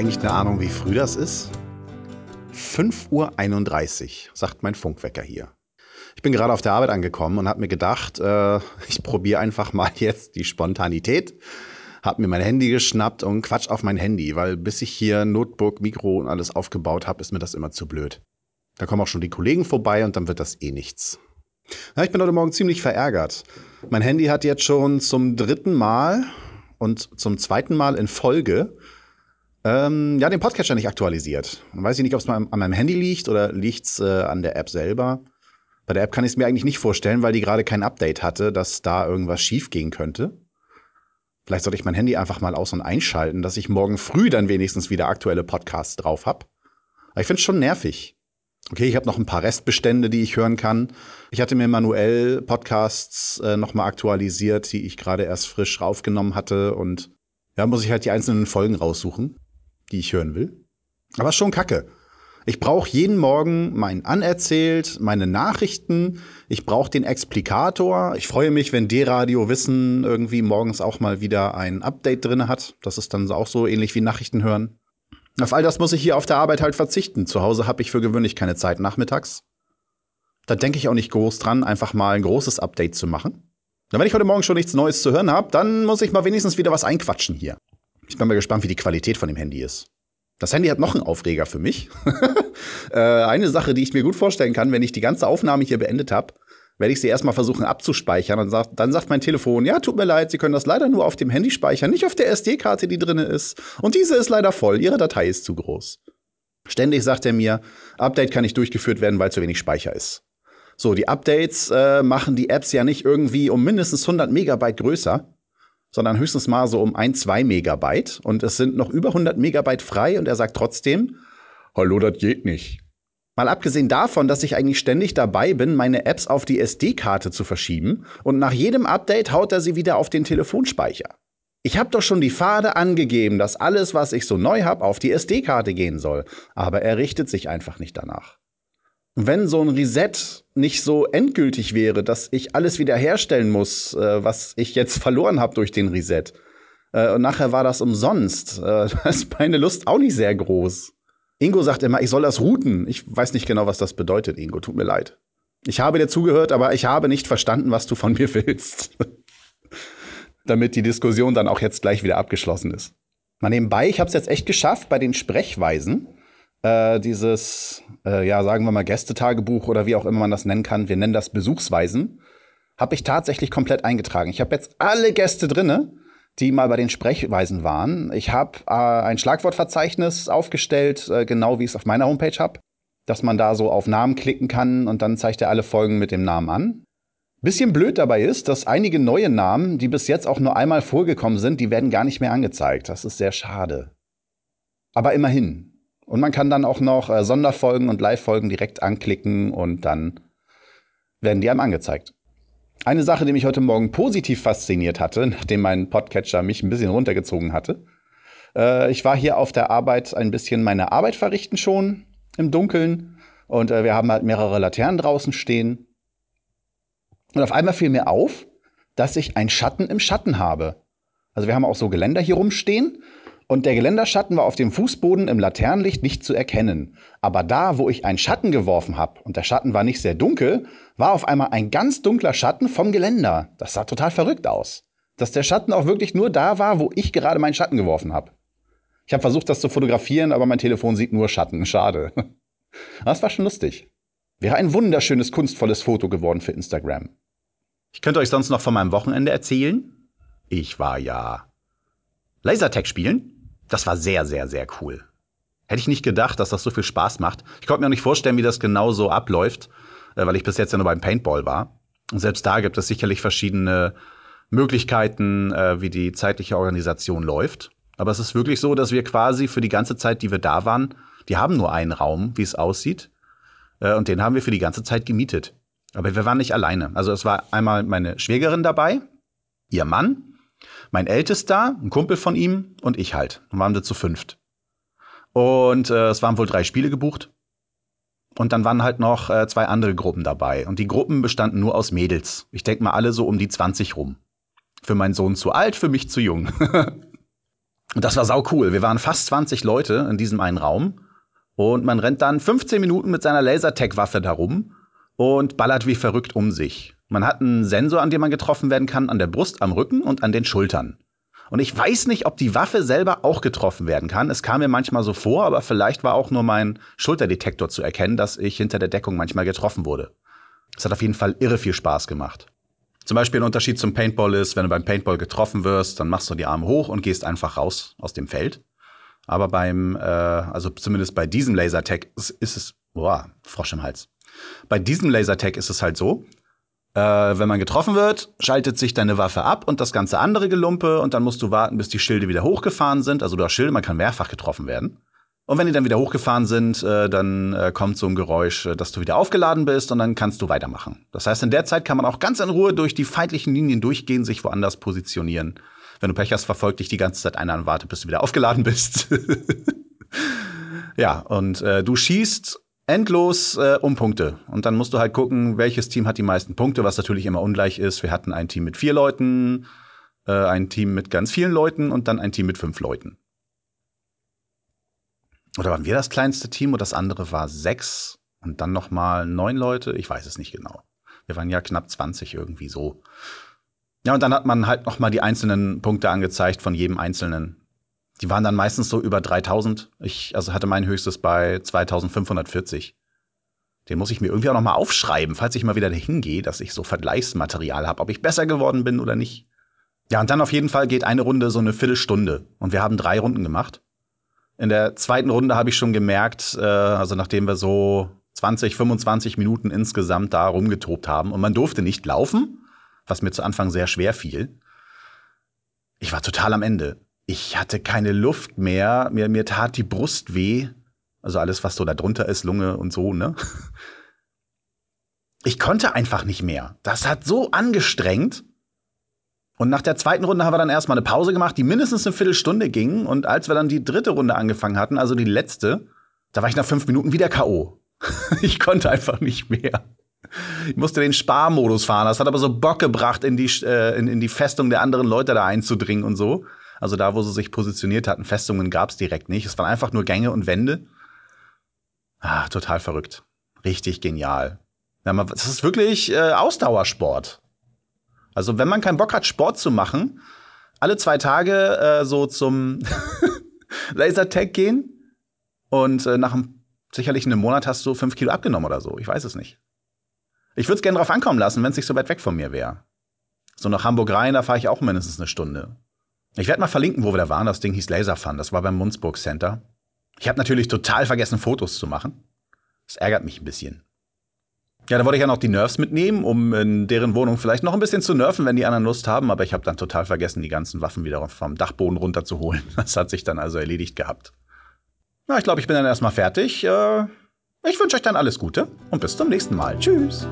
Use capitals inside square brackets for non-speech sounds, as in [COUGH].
eigentlich eine Ahnung, wie früh das ist? 5.31 Uhr, sagt mein Funkwecker hier. Ich bin gerade auf der Arbeit angekommen und habe mir gedacht, äh, [LAUGHS] ich probiere einfach mal jetzt die Spontanität. Hab mir mein Handy geschnappt und quatsch auf mein Handy, weil bis ich hier Notebook, Mikro und alles aufgebaut habe, ist mir das immer zu blöd. Da kommen auch schon die Kollegen vorbei und dann wird das eh nichts. Ja, ich bin heute Morgen ziemlich verärgert. Mein Handy hat jetzt schon zum dritten Mal und zum zweiten Mal in Folge ähm, ja, den Podcatcher nicht aktualisiert. Weiß ich nicht, ob es an meinem Handy liegt oder liegt es äh, an der App selber. Bei der App kann ich es mir eigentlich nicht vorstellen, weil die gerade kein Update hatte, dass da irgendwas schief gehen könnte. Vielleicht sollte ich mein Handy einfach mal aus- und einschalten, dass ich morgen früh dann wenigstens wieder aktuelle Podcasts drauf habe. Aber ich finde es schon nervig. Okay, ich habe noch ein paar Restbestände, die ich hören kann. Ich hatte mir manuell Podcasts äh, nochmal aktualisiert, die ich gerade erst frisch aufgenommen hatte. Und ja, muss ich halt die einzelnen Folgen raussuchen die ich hören will. Aber schon kacke. Ich brauche jeden Morgen mein Anerzählt, meine Nachrichten. Ich brauche den Explikator. Ich freue mich, wenn D-Radio Wissen irgendwie morgens auch mal wieder ein Update drin hat. Das ist dann auch so ähnlich wie Nachrichten hören. Auf all das muss ich hier auf der Arbeit halt verzichten. Zu Hause habe ich für gewöhnlich keine Zeit nachmittags. Da denke ich auch nicht groß dran, einfach mal ein großes Update zu machen. Und wenn ich heute Morgen schon nichts Neues zu hören habe, dann muss ich mal wenigstens wieder was einquatschen hier. Ich bin mal gespannt, wie die Qualität von dem Handy ist. Das Handy hat noch einen Aufreger für mich. [LAUGHS] äh, eine Sache, die ich mir gut vorstellen kann, wenn ich die ganze Aufnahme hier beendet habe, werde ich sie erstmal versuchen abzuspeichern und sagt, dann sagt mein Telefon, ja, tut mir leid, Sie können das leider nur auf dem Handy speichern, nicht auf der SD-Karte, die drin ist. Und diese ist leider voll, Ihre Datei ist zu groß. Ständig sagt er mir, Update kann nicht durchgeführt werden, weil zu wenig Speicher ist. So, die Updates äh, machen die Apps ja nicht irgendwie um mindestens 100 Megabyte größer, sondern höchstens mal so um ein, zwei Megabyte. Und es sind noch über 100 Megabyte frei und er sagt trotzdem, hallo, das geht nicht. Mal abgesehen davon, dass ich eigentlich ständig dabei bin, meine Apps auf die SD-Karte zu verschieben und nach jedem Update haut er sie wieder auf den Telefonspeicher. Ich habe doch schon die Pfade angegeben, dass alles, was ich so neu habe, auf die SD-Karte gehen soll, aber er richtet sich einfach nicht danach wenn so ein Reset nicht so endgültig wäre, dass ich alles wiederherstellen muss, äh, was ich jetzt verloren habe durch den Reset, äh, und nachher war das umsonst, äh, da [LAUGHS] ist meine Lust auch nicht sehr groß. Ingo sagt immer, ich soll das routen. Ich weiß nicht genau, was das bedeutet, Ingo. Tut mir leid. Ich habe dir zugehört, aber ich habe nicht verstanden, was du von mir [LAUGHS] willst. [LAUGHS] Damit die Diskussion dann auch jetzt gleich wieder abgeschlossen ist. Mal nebenbei, ich habe es jetzt echt geschafft bei den Sprechweisen äh, dieses, äh, ja, sagen wir mal, Gästetagebuch oder wie auch immer man das nennen kann, wir nennen das Besuchsweisen, habe ich tatsächlich komplett eingetragen. Ich habe jetzt alle Gäste drinne, die mal bei den Sprechweisen waren. Ich habe äh, ein Schlagwortverzeichnis aufgestellt, äh, genau wie ich es auf meiner Homepage habe, dass man da so auf Namen klicken kann und dann zeigt er alle Folgen mit dem Namen an. Bisschen blöd dabei ist, dass einige neue Namen, die bis jetzt auch nur einmal vorgekommen sind, die werden gar nicht mehr angezeigt. Das ist sehr schade. Aber immerhin, und man kann dann auch noch äh, Sonderfolgen und Live-Folgen direkt anklicken und dann werden die einem angezeigt. Eine Sache, die mich heute Morgen positiv fasziniert hatte, nachdem mein Podcatcher mich ein bisschen runtergezogen hatte. Äh, ich war hier auf der Arbeit ein bisschen meine Arbeit verrichten schon im Dunkeln und äh, wir haben halt mehrere Laternen draußen stehen. Und auf einmal fiel mir auf, dass ich einen Schatten im Schatten habe. Also wir haben auch so Geländer hier rumstehen und der Geländerschatten war auf dem Fußboden im Laternenlicht nicht zu erkennen. Aber da, wo ich einen Schatten geworfen habe, und der Schatten war nicht sehr dunkel, war auf einmal ein ganz dunkler Schatten vom Geländer. Das sah total verrückt aus. Dass der Schatten auch wirklich nur da war, wo ich gerade meinen Schatten geworfen habe. Ich habe versucht, das zu fotografieren, aber mein Telefon sieht nur Schatten. Schade. [LAUGHS] Das war schon lustig. Wäre ein wunderschönes, kunstvolles Foto geworden für Instagram. Ich könnte euch sonst noch von meinem Wochenende erzählen. Ich war ja Lasertag spielen das war sehr, sehr, sehr cool. Hätte ich nicht gedacht, dass das so viel Spaß macht. Ich konnte mir auch nicht vorstellen, wie das genau so abläuft, äh, weil ich bis jetzt ja nur beim Paintball war. Und selbst da gibt es sicherlich verschiedene Möglichkeiten, äh, wie die zeitliche Organisation läuft. Aber es ist wirklich so, dass wir quasi für die ganze Zeit, die wir da waren, die haben nur einen Raum, wie es aussieht. Äh, und den haben wir für die ganze Zeit gemietet. Aber wir waren nicht alleine. Also es war einmal meine Schwägerin dabei, ihr Mann mein Ältester, ein Kumpel von ihm und ich halt. Dann waren wir zu fünft. Und äh, es waren wohl drei Spiele gebucht. Und dann waren halt noch äh, zwei andere Gruppen dabei. Und die Gruppen bestanden nur aus Mädels. Ich denke mal alle so um die 20 rum. Für meinen Sohn zu alt, für mich zu jung. [LAUGHS] Und das war sau cool. Wir waren fast 20 Leute in diesem einen Raum. Und man rennt dann 15 Minuten mit seiner Lasertag-Waffe darum und ballert wie verrückt um sich. Man hat einen Sensor, an dem man getroffen werden kann, an der Brust, am Rücken und an den Schultern. Und ich weiß nicht, ob die Waffe selber auch getroffen werden kann. Es kam mir manchmal so vor, aber vielleicht war auch nur mein Schulterdetektor zu erkennen, dass ich hinter der Deckung manchmal getroffen wurde. Es hat auf jeden Fall irre viel Spaß gemacht. Zum Beispiel ein Unterschied zum Paintball ist, wenn du beim Paintball getroffen wirst, dann machst du die Arme hoch und gehst einfach raus aus dem Feld. Aber beim, äh, also zumindest bei diesem Lasertag ist, ist es, boah, Frosch im Hals. Bei diesem Lasertag ist es halt so, äh, wenn man getroffen wird, schaltet sich deine Waffe ab und das ganze andere Gelumpe und dann musst du warten, bis die Schilde wieder hochgefahren sind. Also du hast Schilde, man kann mehrfach getroffen werden. Und wenn die dann wieder hochgefahren sind, äh, dann äh, kommt so ein Geräusch, äh, dass du wieder aufgeladen bist und dann kannst du weitermachen. Das heißt, in der Zeit kann man auch ganz in Ruhe durch die feindlichen Linien durchgehen, sich woanders positionieren. Wenn du Pech hast, verfolgt dich die ganze Zeit einer und wartet, bis du wieder aufgeladen bist. [LAUGHS] ja, und äh, du schießt endlos äh, um Punkte. Und dann musst du halt gucken, welches Team hat die meisten Punkte, was natürlich immer ungleich ist. Wir hatten ein Team mit vier Leuten, äh, ein Team mit ganz vielen Leuten und dann ein Team mit fünf Leuten. Oder waren wir das kleinste Team und das andere war sechs und dann noch mal neun Leute? Ich weiß es nicht genau. Wir waren ja knapp 20 irgendwie so. Ja, und dann hat man halt noch mal die einzelnen Punkte angezeigt von jedem einzelnen die waren dann meistens so über 3000. Ich also hatte mein höchstes bei 2540. Den muss ich mir irgendwie auch noch mal aufschreiben, falls ich mal wieder hingehe, dass ich so Vergleichsmaterial habe, ob ich besser geworden bin oder nicht. Ja, und dann auf jeden Fall geht eine Runde so eine Viertelstunde. Und wir haben drei Runden gemacht. In der zweiten Runde habe ich schon gemerkt, äh, also nachdem wir so 20, 25 Minuten insgesamt da rumgetobt haben und man durfte nicht laufen, was mir zu Anfang sehr schwer fiel. Ich war total am Ende ich hatte keine Luft mehr, mir, mir tat die Brust weh. Also alles, was so da drunter ist, Lunge und so, ne? Ich konnte einfach nicht mehr. Das hat so angestrengt. Und nach der zweiten Runde haben wir dann erstmal eine Pause gemacht, die mindestens eine Viertelstunde ging. Und als wir dann die dritte Runde angefangen hatten, also die letzte, da war ich nach fünf Minuten wieder K.O. [LAUGHS] ich konnte einfach nicht mehr. Ich musste den Sparmodus fahren. Das hat aber so Bock gebracht, in die, äh, in, in die Festung der anderen Leute da einzudringen und so. Also da, wo sie sich positioniert hatten, Festungen gab es direkt nicht. Es waren einfach nur Gänge und Wände. Ah, total verrückt. Richtig genial. Ja, das ist wirklich äh, Ausdauersport. Also wenn man keinen Bock hat, Sport zu machen, alle zwei Tage äh, so zum [LAUGHS] Lasertag gehen und äh, nach einem, sicherlich einem Monat hast du fünf Kilo abgenommen oder so. Ich weiß es nicht. Ich würde es gerne drauf ankommen lassen, wenn es nicht so weit weg von mir wäre. So nach Hamburg rein, da fahre ich auch mindestens eine Stunde. Ich werde mal verlinken, wo wir da waren. Das Ding hieß Laserfun. Das war beim Munzburg Center. Ich habe natürlich total vergessen, Fotos zu machen. Das ärgert mich ein bisschen. Ja, da wollte ich ja noch die Nerfs mitnehmen, um in deren Wohnung vielleicht noch ein bisschen zu nerven, wenn die anderen Lust haben. Aber ich habe dann total vergessen, die ganzen Waffen wieder vom Dachboden runterzuholen. [LAUGHS] Das hat sich dann also erledigt gehabt. Na, ich glaube, ich bin dann erstmal fertig. Äh, ich wünsche euch dann alles Gute und bis zum nächsten Mal. Tschüss.